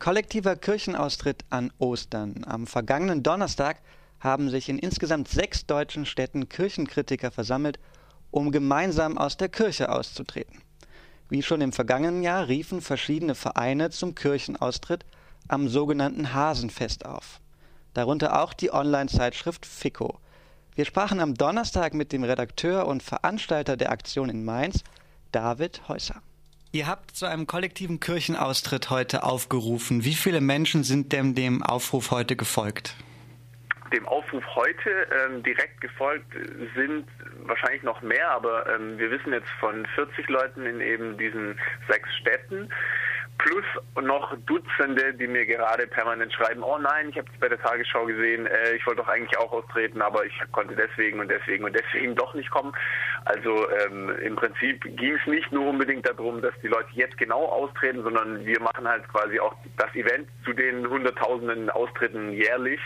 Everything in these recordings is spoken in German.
Kollektiver Kirchenaustritt an Ostern. Am vergangenen Donnerstag haben sich in insgesamt sechs deutschen Städten Kirchenkritiker versammelt, um gemeinsam aus der Kirche auszutreten. Wie schon im vergangenen Jahr riefen verschiedene Vereine zum Kirchenaustritt am sogenannten Hasenfest auf. Darunter auch die Online-Zeitschrift Fico. Wir sprachen am Donnerstag mit dem Redakteur und Veranstalter der Aktion in Mainz, David Häuser. Ihr habt zu einem kollektiven Kirchenaustritt heute aufgerufen. Wie viele Menschen sind denn dem Aufruf heute gefolgt? Dem Aufruf heute ähm, direkt gefolgt sind wahrscheinlich noch mehr, aber ähm, wir wissen jetzt von 40 Leuten in eben diesen sechs Städten plus noch Dutzende, die mir gerade permanent schreiben, oh nein, ich habe es bei der Tagesschau gesehen, äh, ich wollte doch eigentlich auch austreten, aber ich konnte deswegen und deswegen und deswegen doch nicht kommen. Also ähm, im Prinzip ging es nicht nur unbedingt darum, dass die Leute jetzt genau austreten, sondern wir machen halt quasi auch das Event zu den Hunderttausenden Austritten jährlich,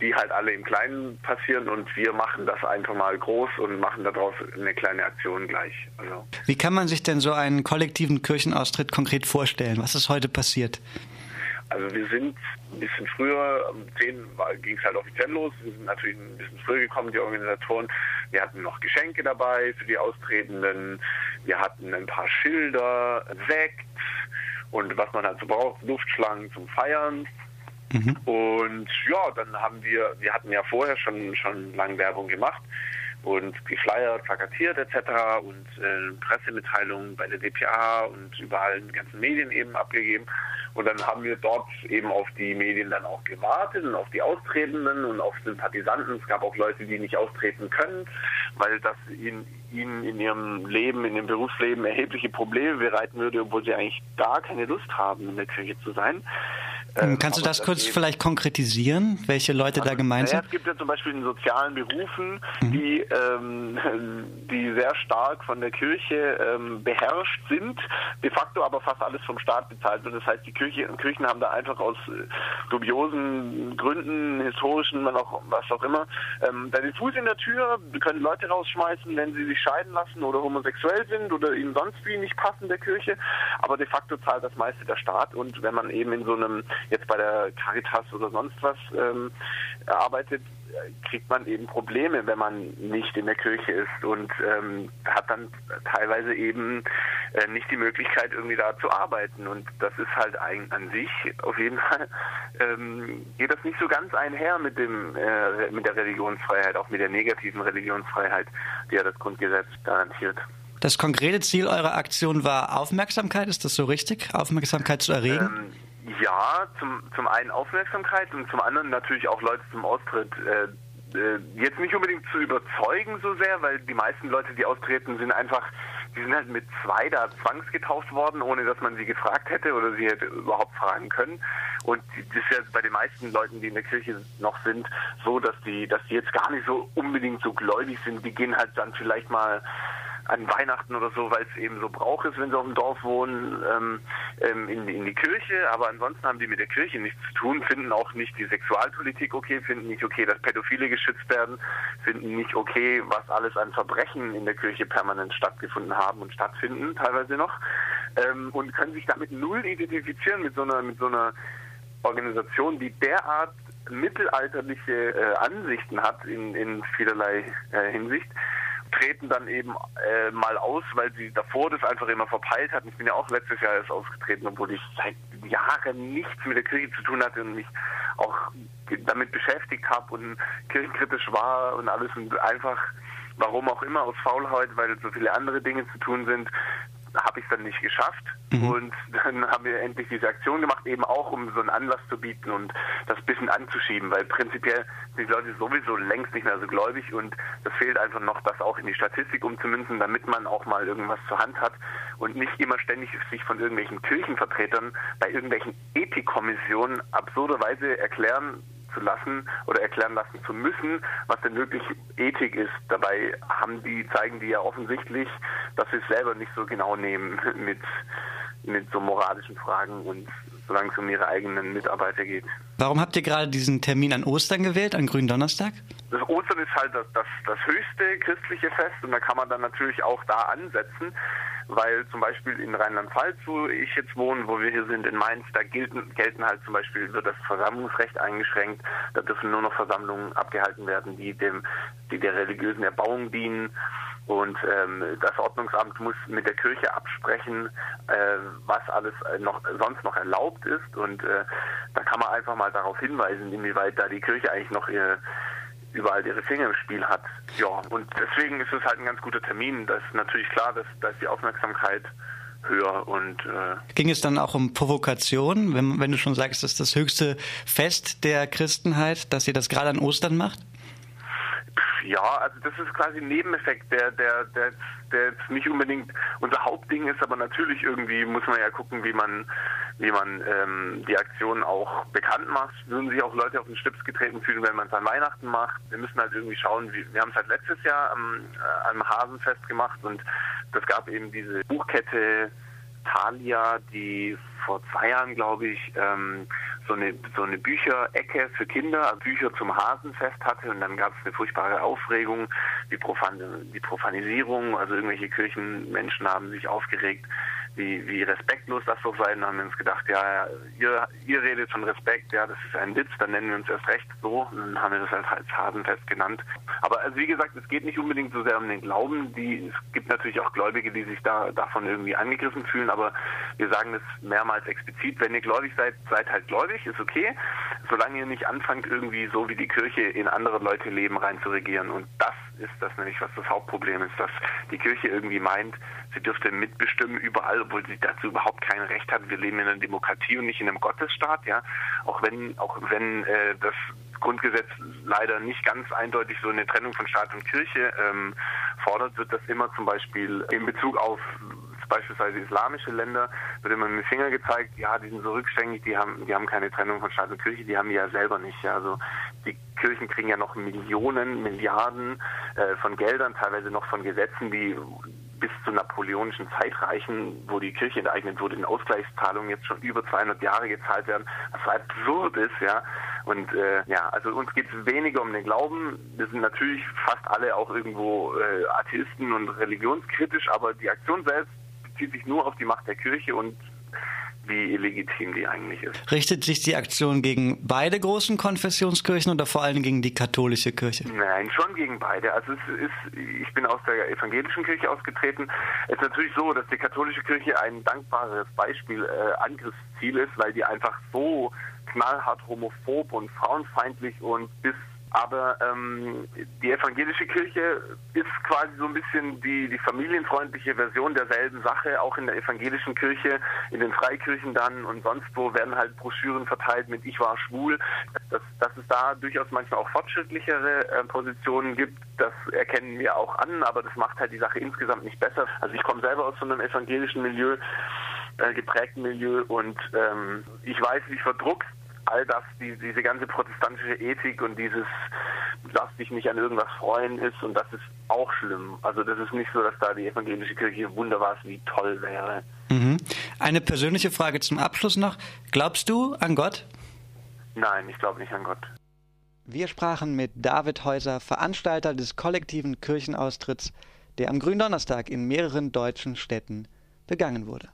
die halt alle im Kleinen passieren und wir machen das einfach mal groß und machen daraus eine kleine Aktion gleich. Also. Wie kann man sich denn so einen kollektiven Kirchenaustritt konkret vorstellen? Was ist heute passiert? Also wir sind ein bisschen früher, um 10 ging es halt offiziell los. Wir sind natürlich ein bisschen früher gekommen, die Organisatoren. Wir hatten noch Geschenke dabei für die Austretenden. Wir hatten ein paar Schilder, Sekt und was man halt so braucht, Luftschlangen zum Feiern. Mhm. Und ja, dann haben wir, wir hatten ja vorher schon, schon lange Werbung gemacht und geflyert, plakatiert etc. und äh, Pressemitteilungen bei der DPA und überall in den ganzen Medien eben abgegeben. Und dann haben wir dort eben auf die Medien dann auch gewartet und auf die Austretenden und auf Sympathisanten. Es gab auch Leute, die nicht austreten können, weil das ihnen, ihnen in ihrem Leben, in ihrem Berufsleben erhebliche Probleme bereiten würde, obwohl sie eigentlich gar keine Lust haben, in der Kirche zu sein. Ähm, Kannst du das kurz vielleicht konkretisieren, welche Leute also, da gemeint sind? Es gibt ja zum Beispiel in sozialen Berufen, mhm. die, ähm, die sehr stark von der Kirche ähm, beherrscht sind, de facto aber fast alles vom Staat bezahlt wird. Das heißt, die Kirche, Kirchen haben da einfach aus äh, dubiosen Gründen, historischen, man auch, was auch immer, ähm, da den Fuß in der Tür, können Leute rausschmeißen, wenn sie sich scheiden lassen oder homosexuell sind oder ihnen sonst wie nicht passen der Kirche. Aber de facto zahlt das meiste der Staat und wenn man eben in so einem jetzt bei der Caritas oder sonst was ähm, arbeitet, kriegt man eben Probleme, wenn man nicht in der Kirche ist und ähm, hat dann teilweise eben äh, nicht die Möglichkeit, irgendwie da zu arbeiten. Und das ist halt ein, an sich auf jeden Fall ähm, geht das nicht so ganz einher mit dem äh, mit der Religionsfreiheit, auch mit der negativen Religionsfreiheit, die ja das Grundgesetz garantiert. Das konkrete Ziel eurer Aktion war Aufmerksamkeit, ist das so richtig? Aufmerksamkeit zu erregen? Ähm, ja, zum, zum einen Aufmerksamkeit und zum anderen natürlich auch Leute zum Austritt. Äh, äh, jetzt nicht unbedingt zu überzeugen so sehr, weil die meisten Leute, die austreten, sind einfach, die sind halt mit zwei da zwangsgetauft worden, ohne dass man sie gefragt hätte oder sie hätte überhaupt fragen können. Und das ist ja bei den meisten Leuten, die in der Kirche noch sind, so, dass die, dass die jetzt gar nicht so unbedingt so gläubig sind. Die gehen halt dann vielleicht mal an Weihnachten oder so, weil es eben so Brauch ist, wenn sie auf dem Dorf wohnen, ähm, ähm, in, in die Kirche. Aber ansonsten haben die mit der Kirche nichts zu tun, finden auch nicht die Sexualpolitik okay, finden nicht okay, dass Pädophile geschützt werden, finden nicht okay, was alles an Verbrechen in der Kirche permanent stattgefunden haben und stattfinden, teilweise noch, ähm, und können sich damit null identifizieren mit so einer, mit so einer Organisation, die derart mittelalterliche äh, Ansichten hat in, in vielerlei äh, Hinsicht, treten dann eben äh, mal aus, weil sie davor das einfach immer verpeilt hatten. Ich bin ja auch letztes Jahr erst ausgetreten, obwohl ich seit Jahren nichts mit der Kirche zu tun hatte und mich auch damit beschäftigt habe und kirchenkritisch war und alles und einfach, warum auch immer, aus Faulheit, weil so viele andere Dinge zu tun sind, habe ich es dann nicht geschafft. Mhm. Und dann haben wir endlich diese Aktion gemacht, eben auch um so einen Anlass zu bieten und das ein bisschen anzuschieben, weil prinzipiell sind die Leute sowieso längst nicht mehr so gläubig und das fehlt einfach noch, das auch in die Statistik umzumünzen, damit man auch mal irgendwas zur Hand hat und nicht immer ständig sich von irgendwelchen Kirchenvertretern bei irgendwelchen Ethikkommissionen absurderweise erklären zu lassen oder erklären lassen zu müssen, was denn wirklich Ethik ist. Dabei haben die, zeigen die ja offensichtlich, dass sie es selber nicht so genau nehmen mit, mit so moralischen Fragen und solange es um ihre eigenen Mitarbeiter geht. Warum habt ihr gerade diesen Termin an Ostern gewählt, an Gründonnerstag? Das Ostern ist halt das, das, das höchste christliche Fest und da kann man dann natürlich auch da ansetzen weil zum Beispiel in Rheinland-Pfalz, wo ich jetzt wohne, wo wir hier sind, in Mainz, da gelten, gelten halt zum Beispiel, wird das Versammlungsrecht eingeschränkt, da dürfen nur noch Versammlungen abgehalten werden, die dem, die der religiösen Erbauung dienen. Und ähm, das Ordnungsamt muss mit der Kirche absprechen, äh, was alles noch sonst noch erlaubt ist. Und äh, da kann man einfach mal darauf hinweisen, inwieweit da die Kirche eigentlich noch ihr überall ihre Finger im Spiel hat. Ja, und deswegen ist es halt ein ganz guter Termin. Das ist natürlich klar, dass, dass die Aufmerksamkeit höher und äh ging es dann auch um Provokation, wenn, wenn du schon sagst, das ist das höchste Fest der Christenheit, dass ihr das gerade an Ostern macht? Ja, also das ist quasi ein Nebeneffekt, der, der, der, der jetzt nicht unbedingt unser Hauptding ist, aber natürlich irgendwie muss man ja gucken, wie man, wie man ähm, die Aktion auch bekannt macht. Würden sich auch Leute auf den Schlips getreten fühlen, wenn man es an Weihnachten macht. Wir müssen halt irgendwie schauen, wie, wir haben es halt letztes Jahr am, äh, am Hasenfest gemacht und das gab eben diese Buchkette Thalia, die vor zwei Jahren, glaube ich, ähm, so eine so eine Bücherecke für Kinder, Bücher zum Hasenfest hatte und dann gab es eine furchtbare Aufregung, die, Profan die Profanisierung, also irgendwelche Kirchenmenschen haben sich aufgeregt, wie, wie respektlos das doch sei. Dann haben wir uns gedacht, ja, ihr, ihr redet von Respekt, ja, das ist ein Witz, dann nennen wir uns erst recht so. Und dann haben wir das halt als Hasenfest genannt. Aber also wie gesagt, es geht nicht unbedingt so sehr um den Glauben. Die, es gibt natürlich auch Gläubige, die sich da davon irgendwie angegriffen fühlen, aber wir sagen das mehrmals explizit. Wenn ihr gläubig seid, seid halt gläubig, ist okay. Solange ihr nicht anfangt, irgendwie so wie die Kirche in andere Leute leben rein zu regieren. Und das ist das nämlich, was das Hauptproblem ist, dass die Kirche irgendwie meint, sie dürfte mitbestimmen überall, obwohl sie dazu überhaupt kein Recht hat. Wir leben in einer Demokratie und nicht in einem Gottesstaat, ja. Auch wenn, auch wenn äh, das Grundgesetz leider nicht ganz eindeutig so eine Trennung von Staat und Kirche ähm, fordert, wird das immer zum Beispiel in Bezug auf beispielsweise islamische Länder, wird immer mit dem Finger gezeigt, ja, die sind so rückständig, die haben, die haben keine Trennung von Staat und Kirche, die haben die ja selber nicht. Ja. Also die Kirchen kriegen ja noch Millionen, Milliarden äh, von Geldern, teilweise noch von Gesetzen, die bis zur napoleonischen Zeit reichen, wo die Kirche enteignet wurde, in Ausgleichszahlungen jetzt schon über 200 Jahre gezahlt werden, was absurd ist, ja. Und äh, ja, also uns geht es weniger um den Glauben. Wir sind natürlich fast alle auch irgendwo äh, Atheisten und religionskritisch, aber die Aktion selbst bezieht sich nur auf die Macht der Kirche und wie illegitim die eigentlich ist. Richtet sich die Aktion gegen beide großen Konfessionskirchen oder vor allem gegen die katholische Kirche? Nein, schon gegen beide. Also es ist, ich bin aus der evangelischen Kirche ausgetreten. Es ist natürlich so, dass die katholische Kirche ein dankbares Beispiel äh, Angriffsziel ist, weil die einfach so knallhart homophob und frauenfeindlich und bis aber ähm, die evangelische Kirche ist quasi so ein bisschen die, die familienfreundliche Version derselben Sache. Auch in der evangelischen Kirche, in den Freikirchen dann und sonst wo werden halt Broschüren verteilt mit Ich war schwul. Dass, dass es da durchaus manchmal auch fortschrittlichere äh, Positionen gibt, das erkennen wir auch an, aber das macht halt die Sache insgesamt nicht besser. Also ich komme selber aus so einem evangelischen Milieu, äh, geprägten Milieu und ähm, ich weiß, wie verdruckt all das, die, diese ganze protestantische Ethik und dieses lass dich nicht an irgendwas freuen ist und das ist auch schlimm. Also das ist nicht so, dass da die evangelische Kirche wunderbar ist, wie toll wäre. Mhm. Eine persönliche Frage zum Abschluss noch. Glaubst du an Gott? Nein, ich glaube nicht an Gott. Wir sprachen mit David Häuser, Veranstalter des kollektiven Kirchenaustritts, der am Gründonnerstag in mehreren deutschen Städten begangen wurde.